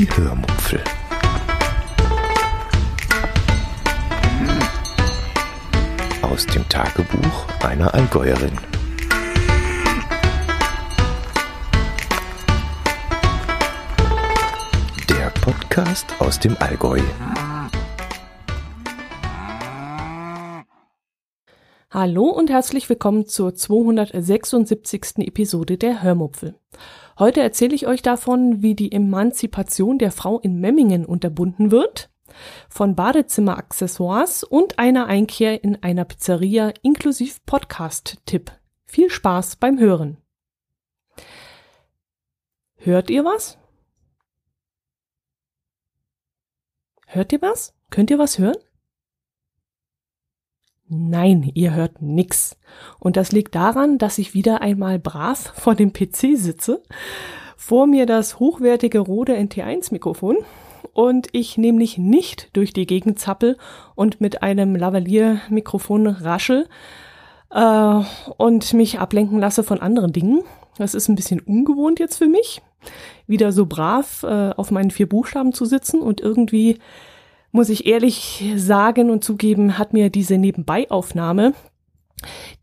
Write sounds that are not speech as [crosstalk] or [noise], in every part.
Die Hörmupfel. Aus dem Tagebuch einer Allgäuerin. Der Podcast aus dem Allgäu. Hallo und herzlich willkommen zur 276. Episode der Hörmupfel. Heute erzähle ich euch davon, wie die Emanzipation der Frau in Memmingen unterbunden wird, von Badezimmer-Accessoires und einer Einkehr in einer Pizzeria inklusive Podcast-Tipp. Viel Spaß beim Hören. Hört ihr was? Hört ihr was? Könnt ihr was hören? Nein, ihr hört nix. Und das liegt daran, dass ich wieder einmal brav vor dem PC sitze, vor mir das hochwertige Rode NT1 Mikrofon und ich nämlich nicht durch die Gegend zappel und mit einem Lavalier-Mikrofon raschel äh, und mich ablenken lasse von anderen Dingen. Das ist ein bisschen ungewohnt jetzt für mich, wieder so brav äh, auf meinen vier Buchstaben zu sitzen und irgendwie muss ich ehrlich sagen und zugeben, hat mir diese Nebenbeiaufnahme,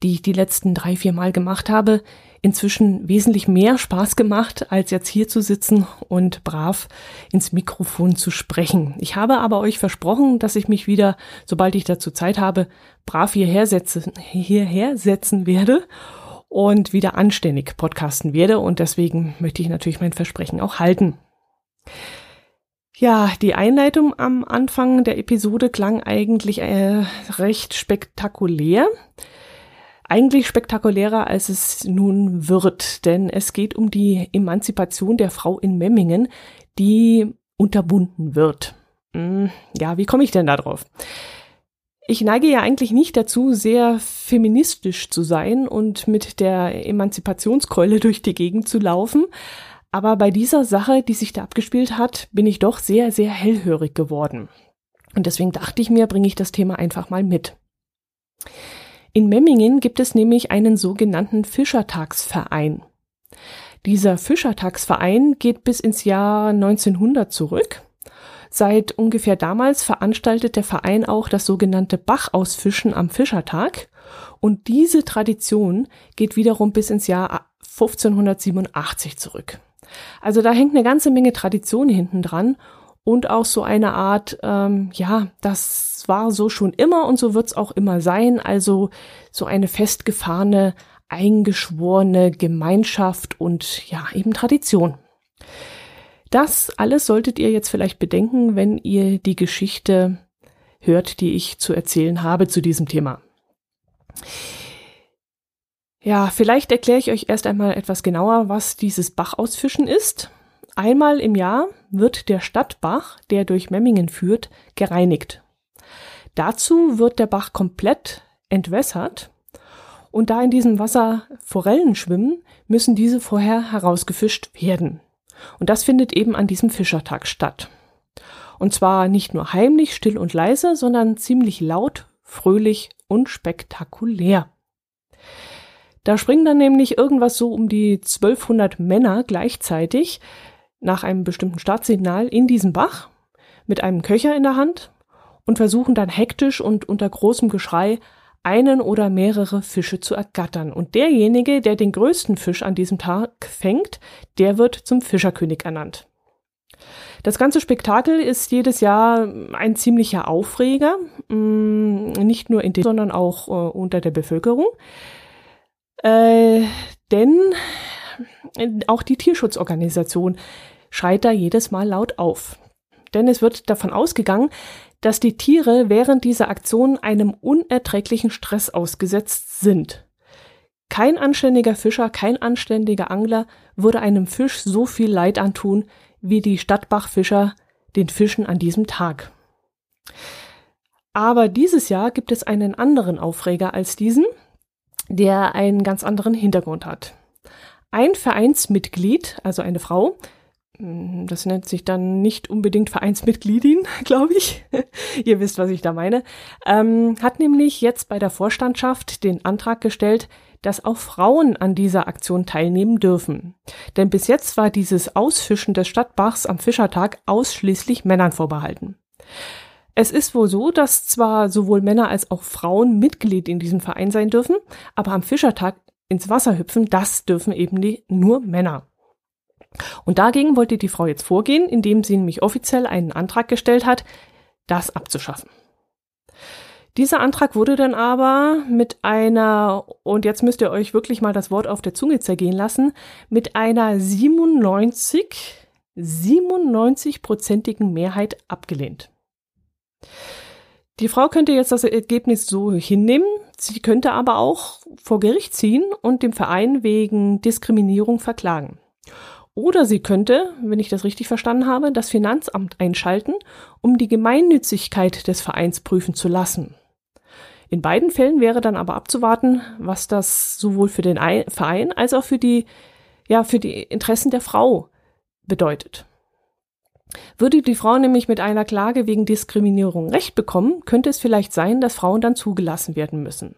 die ich die letzten drei, vier Mal gemacht habe, inzwischen wesentlich mehr Spaß gemacht, als jetzt hier zu sitzen und brav ins Mikrofon zu sprechen. Ich habe aber euch versprochen, dass ich mich wieder, sobald ich dazu Zeit habe, brav hierher, setze, hierher setzen werde und wieder anständig podcasten werde. Und deswegen möchte ich natürlich mein Versprechen auch halten. Ja, die Einleitung am Anfang der Episode klang eigentlich äh, recht spektakulär. Eigentlich spektakulärer, als es nun wird, denn es geht um die Emanzipation der Frau in Memmingen, die unterbunden wird. Hm, ja, wie komme ich denn da drauf? Ich neige ja eigentlich nicht dazu, sehr feministisch zu sein und mit der Emanzipationskeule [laughs] durch die Gegend zu laufen, aber bei dieser Sache, die sich da abgespielt hat, bin ich doch sehr, sehr hellhörig geworden. Und deswegen dachte ich mir, bringe ich das Thema einfach mal mit. In Memmingen gibt es nämlich einen sogenannten Fischertagsverein. Dieser Fischertagsverein geht bis ins Jahr 1900 zurück. Seit ungefähr damals veranstaltet der Verein auch das sogenannte Bachausfischen am Fischertag. Und diese Tradition geht wiederum bis ins Jahr 1587 zurück. Also da hängt eine ganze Menge Tradition hinten dran und auch so eine Art, ähm, ja, das war so schon immer und so wird's auch immer sein. Also so eine festgefahrene, eingeschworene Gemeinschaft und ja, eben Tradition. Das alles solltet ihr jetzt vielleicht bedenken, wenn ihr die Geschichte hört, die ich zu erzählen habe zu diesem Thema. Ja, vielleicht erkläre ich euch erst einmal etwas genauer, was dieses Bachausfischen ist. Einmal im Jahr wird der Stadtbach, der durch Memmingen führt, gereinigt. Dazu wird der Bach komplett entwässert und da in diesem Wasser Forellen schwimmen, müssen diese vorher herausgefischt werden. Und das findet eben an diesem Fischertag statt. Und zwar nicht nur heimlich, still und leise, sondern ziemlich laut, fröhlich und spektakulär. Da springen dann nämlich irgendwas so um die 1200 Männer gleichzeitig nach einem bestimmten Startsignal in diesen Bach mit einem Köcher in der Hand und versuchen dann hektisch und unter großem Geschrei einen oder mehrere Fische zu ergattern. Und derjenige, der den größten Fisch an diesem Tag fängt, der wird zum Fischerkönig ernannt. Das ganze Spektakel ist jedes Jahr ein ziemlicher Aufreger, mm, nicht nur in dem, sondern auch äh, unter der Bevölkerung. Äh, denn auch die Tierschutzorganisation schreit da jedes Mal laut auf. Denn es wird davon ausgegangen, dass die Tiere während dieser Aktion einem unerträglichen Stress ausgesetzt sind. Kein anständiger Fischer, kein anständiger Angler würde einem Fisch so viel Leid antun, wie die Stadtbachfischer den Fischen an diesem Tag. Aber dieses Jahr gibt es einen anderen Aufreger als diesen, der einen ganz anderen Hintergrund hat. Ein Vereinsmitglied, also eine Frau, hm, das nennt sich dann nicht unbedingt Vereinsmitgliedin, [laughs] glaube ich. Ihr wisst, was ich da meine. Ähm, hat nämlich jetzt bei der Vorstandschaft den Antrag gestellt, dass auch Frauen an dieser Aktion teilnehmen dürfen. Denn bis jetzt war dieses Ausfischen des Stadtbachs am Fischertag ausschließlich Männern vorbehalten. Es ist wohl so, dass zwar sowohl Männer als auch Frauen Mitglied in diesem Verein sein dürfen, aber am Fischertag ins Wasser hüpfen, das dürfen eben die, nur Männer. Und dagegen wollte die Frau jetzt vorgehen, indem sie nämlich offiziell einen Antrag gestellt hat, das abzuschaffen. Dieser Antrag wurde dann aber mit einer, und jetzt müsst ihr euch wirklich mal das Wort auf der Zunge zergehen lassen, mit einer 97, 97-prozentigen Mehrheit abgelehnt. Die Frau könnte jetzt das Ergebnis so hinnehmen, sie könnte aber auch vor Gericht ziehen und dem Verein wegen Diskriminierung verklagen. Oder sie könnte, wenn ich das richtig verstanden habe, das Finanzamt einschalten, um die Gemeinnützigkeit des Vereins prüfen zu lassen. In beiden Fällen wäre dann aber abzuwarten, was das sowohl für den Verein als auch für die, ja, für die Interessen der Frau bedeutet. Würde die Frau nämlich mit einer Klage wegen Diskriminierung Recht bekommen, könnte es vielleicht sein, dass Frauen dann zugelassen werden müssen.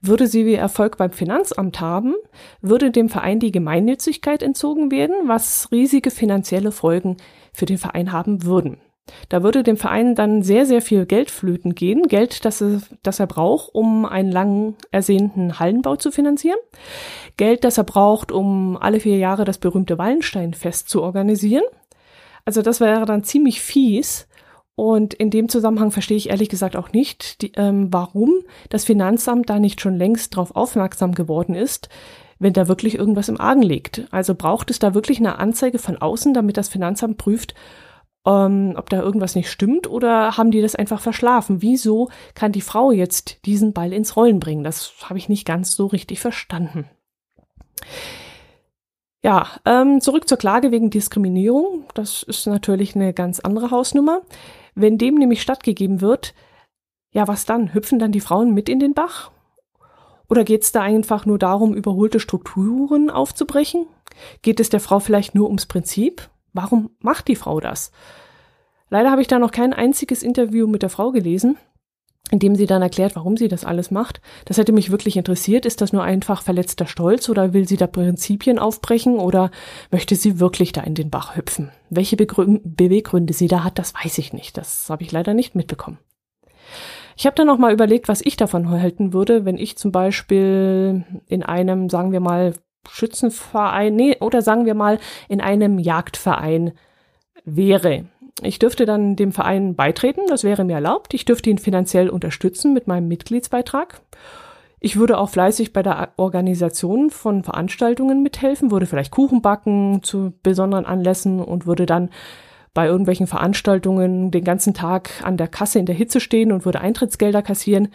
Würde sie Erfolg beim Finanzamt haben, würde dem Verein die Gemeinnützigkeit entzogen werden, was riesige finanzielle Folgen für den Verein haben würden. Da würde dem Verein dann sehr, sehr viel Geld flöten gehen, Geld, das er, das er braucht, um einen lang ersehnten Hallenbau zu finanzieren, Geld, das er braucht, um alle vier Jahre das berühmte Wallensteinfest zu organisieren. Also das wäre dann ziemlich fies. Und in dem Zusammenhang verstehe ich ehrlich gesagt auch nicht, die, ähm, warum das Finanzamt da nicht schon längst darauf aufmerksam geworden ist, wenn da wirklich irgendwas im Argen liegt. Also braucht es da wirklich eine Anzeige von außen, damit das Finanzamt prüft, ähm, ob da irgendwas nicht stimmt oder haben die das einfach verschlafen? Wieso kann die Frau jetzt diesen Ball ins Rollen bringen? Das habe ich nicht ganz so richtig verstanden. Ja, ähm, zurück zur Klage wegen Diskriminierung. Das ist natürlich eine ganz andere Hausnummer. Wenn dem nämlich stattgegeben wird, ja, was dann? Hüpfen dann die Frauen mit in den Bach? Oder geht es da einfach nur darum, überholte Strukturen aufzubrechen? Geht es der Frau vielleicht nur ums Prinzip? Warum macht die Frau das? Leider habe ich da noch kein einziges Interview mit der Frau gelesen, in dem sie dann erklärt, warum sie das alles macht. Das hätte mich wirklich interessiert. Ist das nur einfach verletzter Stolz oder will sie da Prinzipien aufbrechen oder möchte sie wirklich da in den Bach hüpfen? Welche Begrü Beweggründe sie da hat, das weiß ich nicht. Das habe ich leider nicht mitbekommen. Ich habe dann noch mal überlegt, was ich davon halten würde, wenn ich zum Beispiel in einem, sagen wir mal, Schützenverein, nee, oder sagen wir mal in einem Jagdverein wäre. Ich dürfte dann dem Verein beitreten, das wäre mir erlaubt. Ich dürfte ihn finanziell unterstützen mit meinem Mitgliedsbeitrag. Ich würde auch fleißig bei der Organisation von Veranstaltungen mithelfen, würde vielleicht Kuchen backen zu besonderen Anlässen und würde dann bei irgendwelchen Veranstaltungen den ganzen Tag an der Kasse in der Hitze stehen und würde Eintrittsgelder kassieren.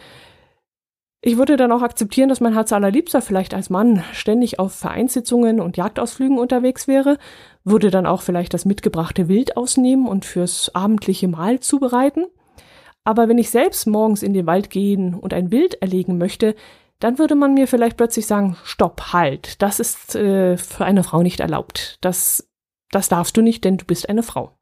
Ich würde dann auch akzeptieren, dass mein Herz allerliebster vielleicht als Mann ständig auf Vereinssitzungen und Jagdausflügen unterwegs wäre, würde dann auch vielleicht das mitgebrachte Wild ausnehmen und fürs abendliche Mahl zubereiten. Aber wenn ich selbst morgens in den Wald gehen und ein Wild erlegen möchte, dann würde man mir vielleicht plötzlich sagen, stopp, halt, das ist äh, für eine Frau nicht erlaubt. Das, das darfst du nicht, denn du bist eine Frau.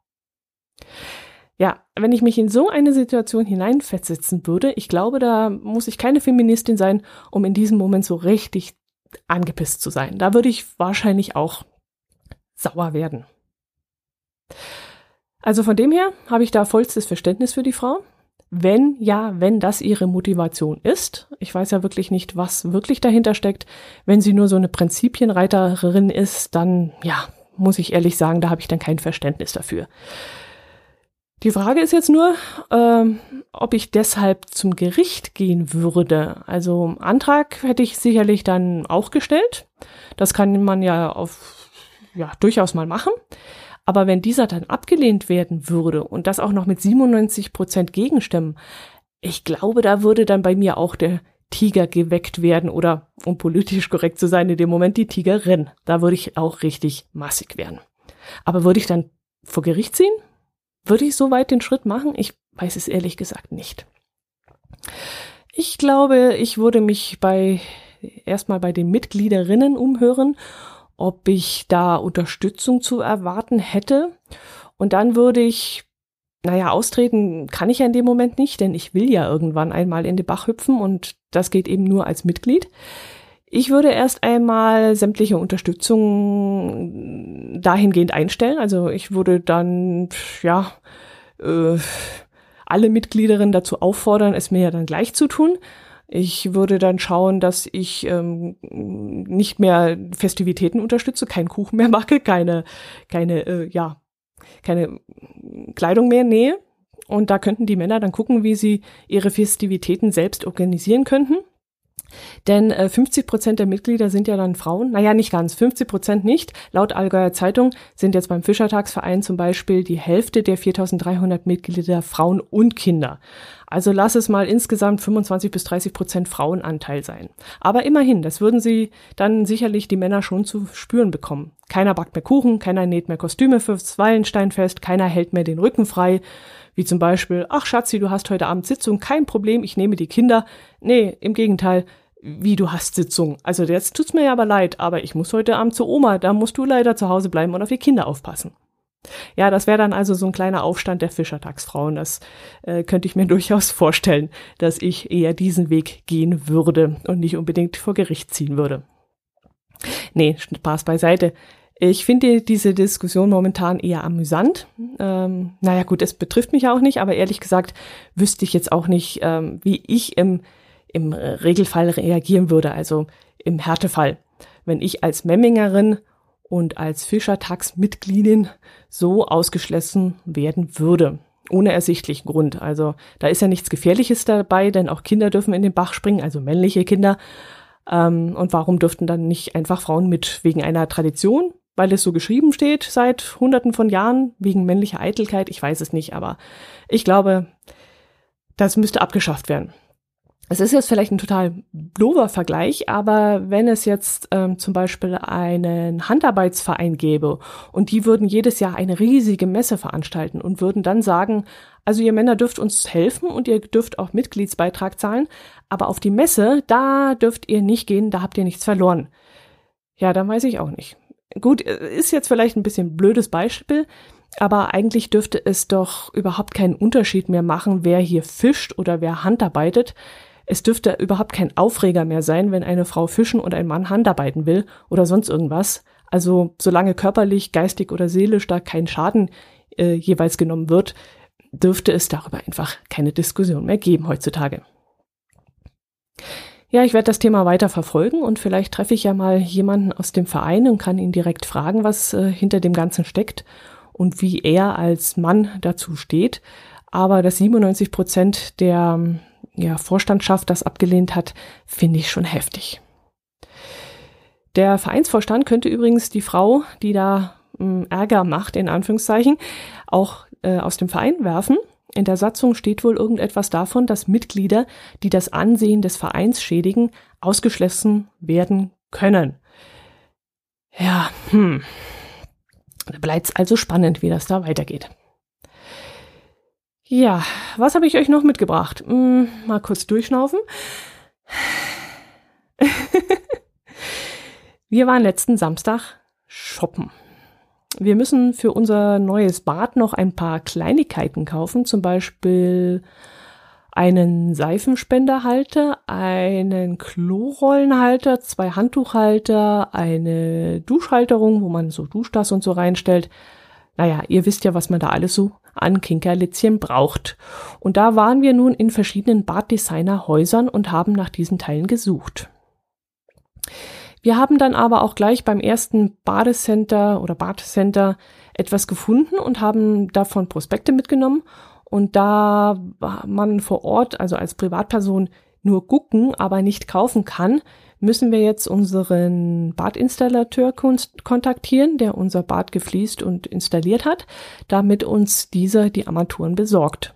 Ja, wenn ich mich in so eine Situation hineinversetzen würde, ich glaube, da muss ich keine Feministin sein, um in diesem Moment so richtig angepisst zu sein. Da würde ich wahrscheinlich auch sauer werden. Also von dem her habe ich da vollstes Verständnis für die Frau. Wenn ja, wenn das ihre Motivation ist. Ich weiß ja wirklich nicht, was wirklich dahinter steckt. Wenn sie nur so eine Prinzipienreiterin ist, dann ja, muss ich ehrlich sagen, da habe ich dann kein Verständnis dafür. Die Frage ist jetzt nur, ähm, ob ich deshalb zum Gericht gehen würde. Also Antrag hätte ich sicherlich dann auch gestellt. Das kann man ja auf ja durchaus mal machen. Aber wenn dieser dann abgelehnt werden würde und das auch noch mit 97 Prozent Gegenstimmen, ich glaube, da würde dann bei mir auch der Tiger geweckt werden oder, um politisch korrekt zu sein, in dem Moment die Tigerin. Da würde ich auch richtig massig werden. Aber würde ich dann vor Gericht ziehen? Würde ich so weit den Schritt machen? Ich weiß es ehrlich gesagt nicht. Ich glaube, ich würde mich bei erstmal bei den Mitgliederinnen umhören, ob ich da Unterstützung zu erwarten hätte. Und dann würde ich, naja, austreten kann ich ja in dem Moment nicht, denn ich will ja irgendwann einmal in den Bach hüpfen und das geht eben nur als Mitglied. Ich würde erst einmal sämtliche Unterstützung dahingehend einstellen. Also ich würde dann, ja, äh, alle Mitgliederinnen dazu auffordern, es mir ja dann gleich zu tun. Ich würde dann schauen, dass ich ähm, nicht mehr Festivitäten unterstütze, keinen Kuchen mehr mache, keine, keine, äh, ja, keine Kleidung mehr nähe. Und da könnten die Männer dann gucken, wie sie ihre Festivitäten selbst organisieren könnten. Denn äh, 50 Prozent der Mitglieder sind ja dann Frauen. Naja, nicht ganz. 50 Prozent nicht. Laut Allgäuer Zeitung sind jetzt beim Fischertagsverein zum Beispiel die Hälfte der 4300 Mitglieder Frauen und Kinder. Also lass es mal insgesamt 25 bis 30 Prozent Frauenanteil sein. Aber immerhin, das würden sie dann sicherlich die Männer schon zu spüren bekommen. Keiner backt mehr Kuchen, keiner näht mehr Kostüme fürs Wallensteinfest, keiner hält mehr den Rücken frei. Wie zum Beispiel, ach Schatzi, du hast heute Abend Sitzung, kein Problem, ich nehme die Kinder. Nee, im Gegenteil, wie du hast Sitzung. Also jetzt tut's mir ja aber leid, aber ich muss heute Abend zur Oma, da musst du leider zu Hause bleiben und auf die Kinder aufpassen. Ja, das wäre dann also so ein kleiner Aufstand der Fischertagsfrauen. Das äh, könnte ich mir [laughs] durchaus vorstellen, dass ich eher diesen Weg gehen würde und nicht unbedingt vor Gericht ziehen würde. Nee, Spaß beiseite. Ich finde diese Diskussion momentan eher amüsant. Ähm, naja gut, es betrifft mich auch nicht, aber ehrlich gesagt wüsste ich jetzt auch nicht, ähm, wie ich im im Regelfall reagieren würde, also im Härtefall. Wenn ich als Memmingerin und als Fischertagsmitgliedin so ausgeschlossen werden würde. Ohne ersichtlichen Grund. Also da ist ja nichts Gefährliches dabei, denn auch Kinder dürfen in den Bach springen, also männliche Kinder. Ähm, und warum dürften dann nicht einfach Frauen mit wegen einer Tradition? Weil es so geschrieben steht seit Hunderten von Jahren, wegen männlicher Eitelkeit? Ich weiß es nicht, aber ich glaube, das müsste abgeschafft werden. Es ist jetzt vielleicht ein total blober Vergleich, aber wenn es jetzt ähm, zum Beispiel einen Handarbeitsverein gäbe und die würden jedes Jahr eine riesige Messe veranstalten und würden dann sagen, also ihr Männer dürft uns helfen und ihr dürft auch Mitgliedsbeitrag zahlen, aber auf die Messe, da dürft ihr nicht gehen, da habt ihr nichts verloren. Ja, dann weiß ich auch nicht. Gut, ist jetzt vielleicht ein bisschen blödes Beispiel, aber eigentlich dürfte es doch überhaupt keinen Unterschied mehr machen, wer hier fischt oder wer handarbeitet. Es dürfte überhaupt kein Aufreger mehr sein, wenn eine Frau fischen und ein Mann Handarbeiten will oder sonst irgendwas. Also solange körperlich, geistig oder seelisch da kein Schaden äh, jeweils genommen wird, dürfte es darüber einfach keine Diskussion mehr geben heutzutage. Ja, ich werde das Thema weiter verfolgen und vielleicht treffe ich ja mal jemanden aus dem Verein und kann ihn direkt fragen, was äh, hinter dem Ganzen steckt und wie er als Mann dazu steht. Aber dass 97 Prozent der ja, Vorstandschaft das abgelehnt hat, finde ich schon heftig. Der Vereinsvorstand könnte übrigens die Frau, die da mh, hm, Ärger macht, in Anführungszeichen, auch äh, aus dem Verein werfen. In der Satzung steht wohl irgendetwas davon, dass Mitglieder, die das Ansehen des Vereins schädigen, ausgeschlossen werden können. Ja, hm. Da bleibt also spannend, wie das da weitergeht. Ja, was habe ich euch noch mitgebracht? Hm, mal kurz durchschnaufen. [laughs] Wir waren letzten Samstag shoppen. Wir müssen für unser neues Bad noch ein paar Kleinigkeiten kaufen, zum Beispiel einen Seifenspenderhalter, einen Klorollenhalter, zwei Handtuchhalter, eine Duschhalterung, wo man so Duschdas und so reinstellt. Naja, ihr wisst ja, was man da alles so an Kinkerlitzchen braucht. Und da waren wir nun in verschiedenen Baddesignerhäusern und haben nach diesen Teilen gesucht. Wir haben dann aber auch gleich beim ersten Badecenter oder Badcenter etwas gefunden und haben davon Prospekte mitgenommen. Und da man vor Ort, also als Privatperson, nur gucken, aber nicht kaufen kann, müssen wir jetzt unseren Badinstallateur kontaktieren, der unser Bad gefliest und installiert hat, damit uns dieser die Armaturen besorgt.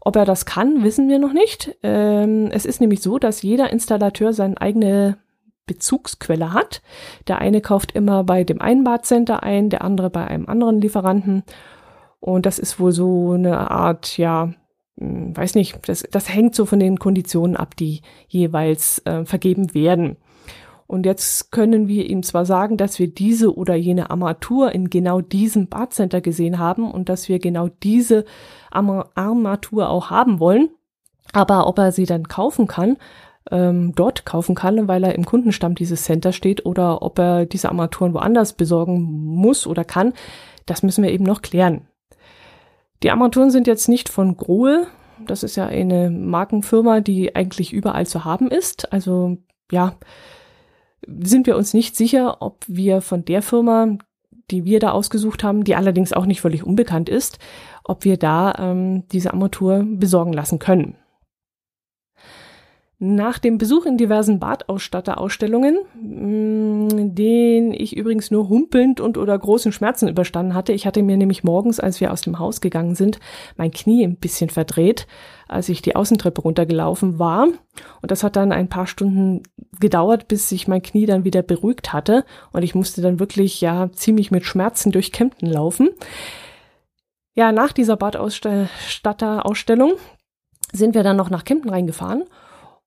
Ob er das kann, wissen wir noch nicht. Ähm, es ist nämlich so, dass jeder Installateur seine eigene Bezugsquelle hat. Der eine kauft immer bei dem einen Badcenter ein, der andere bei einem anderen Lieferanten. Und das ist wohl so eine Art, ja, weiß nicht, das, das hängt so von den Konditionen ab, die jeweils äh, vergeben werden. Und jetzt können wir ihm zwar sagen, dass wir diese oder jene Armatur in genau diesem Badcenter gesehen haben und dass wir genau diese Armatur auch haben wollen, aber ob er sie dann kaufen kann, ähm, dort kaufen kann, weil er im Kundenstamm dieses Center steht oder ob er diese Armaturen woanders besorgen muss oder kann, das müssen wir eben noch klären. Die Armaturen sind jetzt nicht von Grohe. Das ist ja eine Markenfirma, die eigentlich überall zu haben ist. Also ja, sind wir uns nicht sicher, ob wir von der Firma, die wir da ausgesucht haben, die allerdings auch nicht völlig unbekannt ist, ob wir da ähm, diese Armatur besorgen lassen können. Nach dem Besuch in diversen Badausstatterausstellungen, mm, den ich übrigens nur humpelnd und oder großen Schmerzen überstanden hatte, ich hatte mir nämlich morgens, als wir aus dem Haus gegangen sind, mein Knie ein bisschen verdreht, als ich die Außentreppe runtergelaufen war. Und das hat dann ein paar Stunden gedauert, bis sich mein Knie dann wieder beruhigt hatte. Und ich musste dann wirklich ja ziemlich mit Schmerzen durch Kempten laufen. Ja, nach dieser Badausstatterausstellung sind wir dann noch nach Kempten reingefahren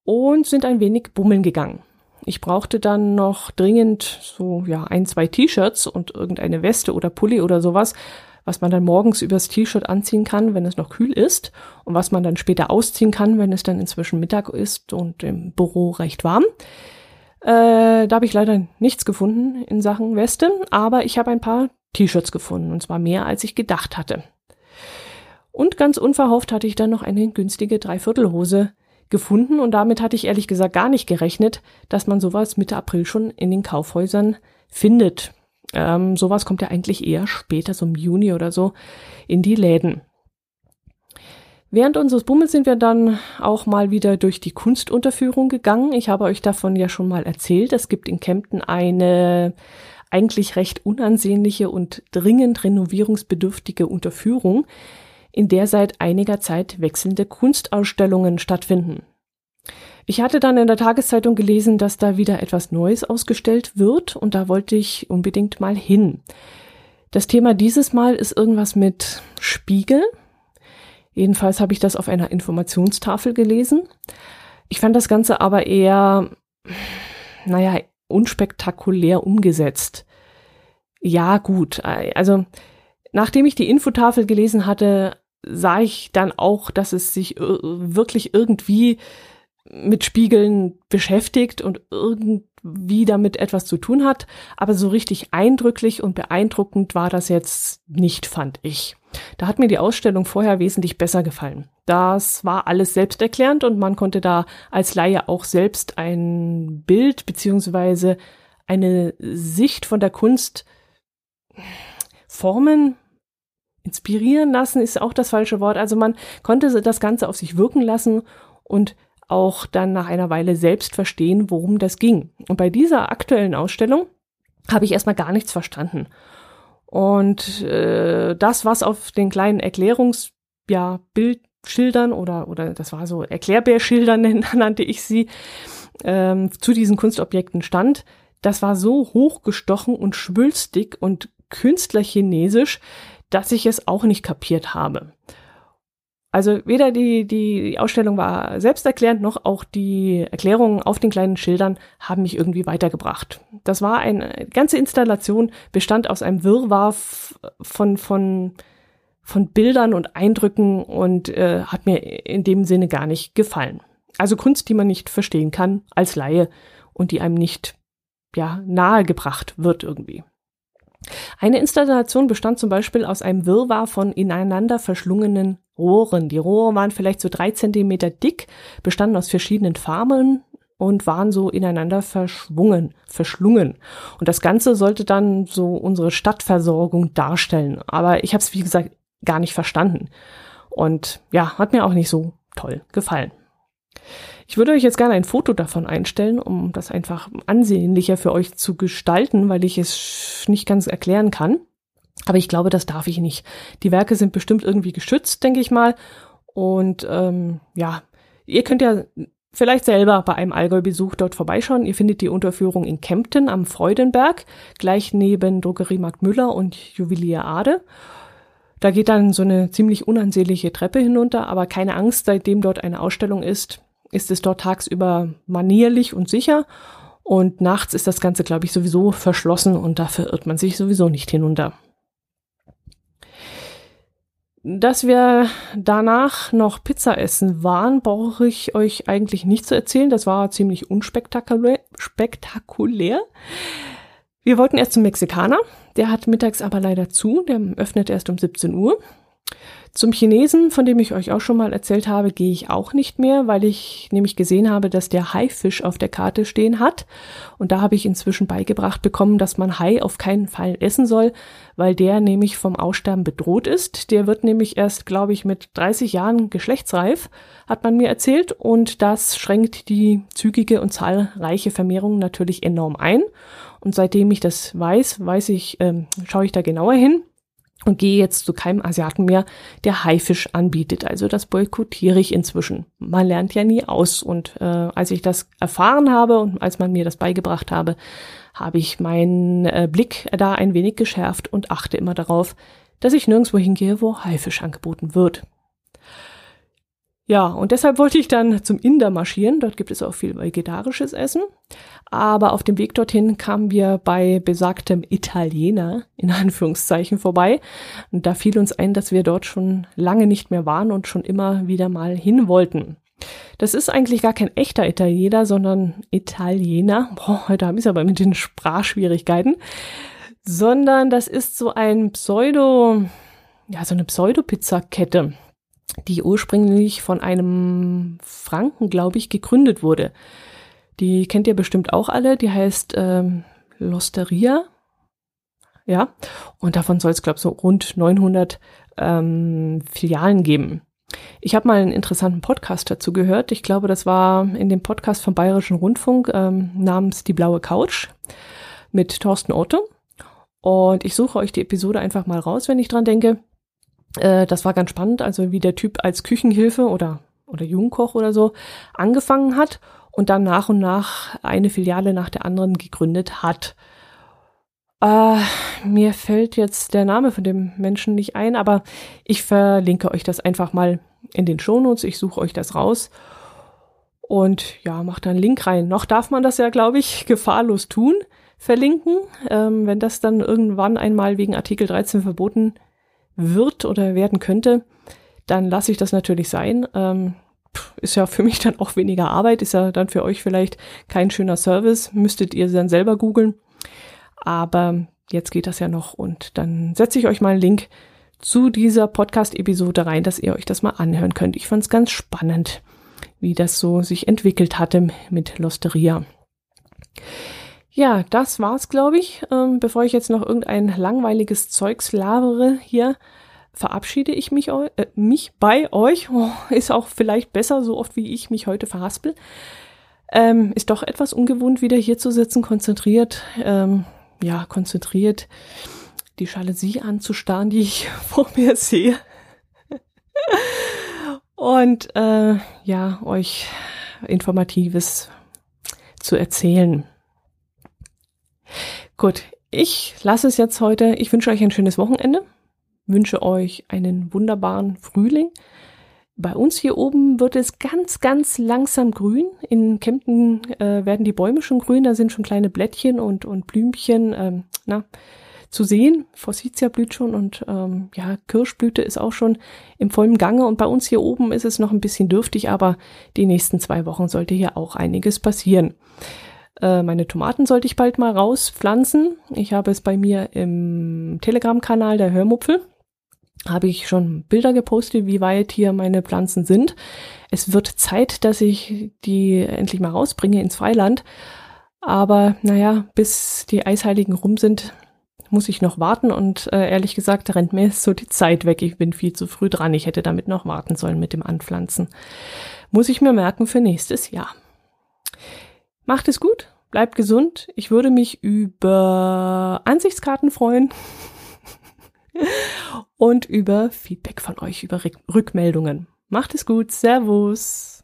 und sind ein wenig bummeln gegangen. Ich brauchte dann noch dringend so ja ein, zwei T-Shirts und irgendeine Weste oder Pulli oder sowas, was man dann morgens übers T-Shirt anziehen kann, wenn es noch kühl ist und was man dann später ausziehen kann, wenn es dann inzwischen Mittag ist und im Büro recht warm. Äh, da habe ich leider nichts gefunden in Sachen Weste, aber ich habe ein paar T-Shirts gefunden und zwar mehr, als ich gedacht hatte. Und ganz unverhofft hatte ich dann noch eine günstige Dreiviertelhose gefunden und damit hatte ich ehrlich gesagt gar nicht gerechnet, dass man sowas Mitte April schon in den Kaufhäusern findet. Ähm, sowas kommt ja eigentlich eher später, so im Juni oder so, in die Läden. Während unseres Bummels sind wir dann auch mal wieder durch die Kunstunterführung gegangen. Ich habe euch davon ja schon mal erzählt. Es gibt in Kempten eine eigentlich recht unansehnliche und dringend renovierungsbedürftige Unterführung, in der seit einiger Zeit wechselnde Kunstausstellungen stattfinden. Ich hatte dann in der Tageszeitung gelesen, dass da wieder etwas Neues ausgestellt wird und da wollte ich unbedingt mal hin. Das Thema dieses Mal ist irgendwas mit Spiegel. Jedenfalls habe ich das auf einer Informationstafel gelesen. Ich fand das Ganze aber eher, naja, unspektakulär umgesetzt. Ja, gut. Also, nachdem ich die Infotafel gelesen hatte, sah ich dann auch, dass es sich äh, wirklich irgendwie mit Spiegeln beschäftigt und irgendwie damit etwas zu tun hat. Aber so richtig eindrücklich und beeindruckend war das jetzt nicht, fand ich. Da hat mir die Ausstellung vorher wesentlich besser gefallen. Das war alles selbsterklärend und man konnte da als Laie auch selbst ein Bild beziehungsweise eine Sicht von der Kunst formen, inspirieren lassen ist auch das falsche Wort. Also man konnte das Ganze auf sich wirken lassen und auch dann nach einer Weile selbst verstehen, worum das ging. Und bei dieser aktuellen Ausstellung habe ich erstmal gar nichts verstanden. Und äh, das, was auf den kleinen Erklärungs, ja, Bildschildern oder, oder das war so Erklärbärschildern [laughs] nannte ich sie, ähm, zu diesen Kunstobjekten stand, das war so hochgestochen und schwülstig und künstlerchinesisch, dass ich es auch nicht kapiert habe. Also weder die, die Ausstellung war selbsterklärend, noch auch die Erklärungen auf den kleinen Schildern haben mich irgendwie weitergebracht. Das war eine ganze Installation, bestand aus einem Wirrwarr von, von, von Bildern und Eindrücken und äh, hat mir in dem Sinne gar nicht gefallen. Also Kunst, die man nicht verstehen kann als Laie und die einem nicht ja, nahegebracht wird irgendwie. Eine Installation bestand zum Beispiel aus einem Wirrwarr von ineinander verschlungenen Rohren. Die Rohre waren vielleicht so drei Zentimeter dick, bestanden aus verschiedenen Farben und waren so ineinander verschwungen, verschlungen. Und das Ganze sollte dann so unsere Stadtversorgung darstellen. Aber ich habe es, wie gesagt, gar nicht verstanden. Und ja, hat mir auch nicht so toll gefallen. Ich würde euch jetzt gerne ein Foto davon einstellen, um das einfach ansehnlicher für euch zu gestalten, weil ich es nicht ganz erklären kann. Aber ich glaube, das darf ich nicht. Die Werke sind bestimmt irgendwie geschützt, denke ich mal. Und ähm, ja, ihr könnt ja vielleicht selber bei einem Allgäu-Besuch dort vorbeischauen. Ihr findet die Unterführung in Kempten am Freudenberg, gleich neben Drogeriemarkt Müller und Juwelier Ade. Da geht dann so eine ziemlich unansehnliche Treppe hinunter, aber keine Angst, seitdem dort eine Ausstellung ist, ist es dort tagsüber manierlich und sicher und nachts ist das Ganze, glaube ich, sowieso verschlossen und dafür irrt man sich sowieso nicht hinunter. Dass wir danach noch Pizza essen waren, brauche ich euch eigentlich nicht zu erzählen. Das war ziemlich unspektakulär. Spektakulär. Wir wollten erst zum Mexikaner. Der hat mittags aber leider zu. Der öffnet erst um 17 Uhr. Zum Chinesen, von dem ich euch auch schon mal erzählt habe, gehe ich auch nicht mehr, weil ich nämlich gesehen habe, dass der Haifisch auf der Karte stehen hat. Und da habe ich inzwischen beigebracht bekommen, dass man Hai auf keinen Fall essen soll, weil der nämlich vom Aussterben bedroht ist. Der wird nämlich erst, glaube ich, mit 30 Jahren geschlechtsreif, hat man mir erzählt. Und das schränkt die zügige und zahlreiche Vermehrung natürlich enorm ein. Und seitdem ich das weiß, weiß ich, ähm, schaue ich da genauer hin und gehe jetzt zu keinem Asiaten mehr, der Haifisch anbietet. Also das boykottiere ich inzwischen. Man lernt ja nie aus. Und äh, als ich das erfahren habe und als man mir das beigebracht habe, habe ich meinen äh, Blick da ein wenig geschärft und achte immer darauf, dass ich nirgendwo hingehe, wo Haifisch angeboten wird. Ja, und deshalb wollte ich dann zum Inder marschieren. Dort gibt es auch viel vegetarisches Essen. Aber auf dem Weg dorthin kamen wir bei besagtem Italiener in [laughs] Anführungszeichen vorbei. Und da fiel uns ein, dass wir dort schon lange nicht mehr waren und schon immer wieder mal hin wollten. Das ist eigentlich gar kein echter Italiener, sondern Italiener. Boah, heute habe ich es aber mit den Sprachschwierigkeiten. Sondern das ist so ein Pseudo, ja, so eine Pseudo-Pizzakette die ursprünglich von einem Franken, glaube ich, gegründet wurde. Die kennt ihr bestimmt auch alle, die heißt ähm, Losteria. Ja, und davon soll es, glaube ich, so rund 900 ähm, Filialen geben. Ich habe mal einen interessanten Podcast dazu gehört. Ich glaube, das war in dem Podcast vom Bayerischen Rundfunk ähm, namens Die blaue Couch mit Thorsten Otto. Und ich suche euch die Episode einfach mal raus, wenn ich dran denke. Äh, das war ganz spannend, also wie der Typ als Küchenhilfe oder, oder Jungkoch oder so angefangen hat und dann nach und nach eine Filiale nach der anderen gegründet hat. Äh, mir fällt jetzt der Name von dem Menschen nicht ein, aber ich verlinke euch das einfach mal in den Shownotes. Ich suche euch das raus und ja, macht da einen Link rein. Noch darf man das ja, glaube ich, gefahrlos tun, verlinken. Ähm, wenn das dann irgendwann einmal wegen Artikel 13 verboten wird oder werden könnte, dann lasse ich das natürlich sein. Ähm, ist ja für mich dann auch weniger Arbeit, ist ja dann für euch vielleicht kein schöner Service, müsstet ihr dann selber googeln. Aber jetzt geht das ja noch und dann setze ich euch mal einen Link zu dieser Podcast-Episode rein, dass ihr euch das mal anhören könnt. Ich fand es ganz spannend, wie das so sich entwickelt hatte mit Losteria. Ja, das war's, glaube ich. Ähm, bevor ich jetzt noch irgendein langweiliges Zeugs labere hier, verabschiede ich mich, äh, mich bei euch. [laughs] Oh, ist auch vielleicht besser, so oft wie ich mich heute verhaspel. Ähm, ist doch etwas ungewohnt, wieder hier zu sitzen, konzentriert, ähm, ja, konzentriert die Jalousie anzustarren, die ich [laughs] vor mir sehe. Und äh, ja, euch Informatives zu erzählen. Gut, ich lasse es jetzt heute. Ich wünsche euch ein schönes Wochenende, wünsche euch einen wunderbaren Frühling. Bei uns hier oben wird es ganz, ganz langsam grün. In Kempten äh, werden die Bäume schon grün, da sind schon kleine Blättchen und, und Blümchen ähm, na, zu sehen. Forsythia blüht schon und ähm, ja, Kirschblüte ist auch schon im vollen Gange. Und bei uns hier oben ist es noch ein bisschen dürftig, aber die nächsten zwei Wochen sollte hier auch einiges passieren. Äh, meine Tomaten sollte ich bald mal rauspflanzen. Ich habe es bei mir im Telegram-Kanal der Hörmupfel. Habe ich schon Bilder gepostet, wie weit hier meine Pflanzen sind. Es wird Zeit, dass ich die endlich mal rausbringe ins Freiland. Aber naja, bis die Eisheiligen rum sind, muss ich noch warten und äh, ehrlich gesagt rennt mir so die Zeit weg. Ich bin viel zu früh dran. Ich hätte damit noch warten sollen mit dem Anpflanzen. Muss ich mir merken für nächstes Jahr. Macht es gut, bleibt gesund. Ich würde mich über Ansichtskarten freuen [laughs] und über Feedback von euch, über Rückmeldungen. Macht es gut, Servus.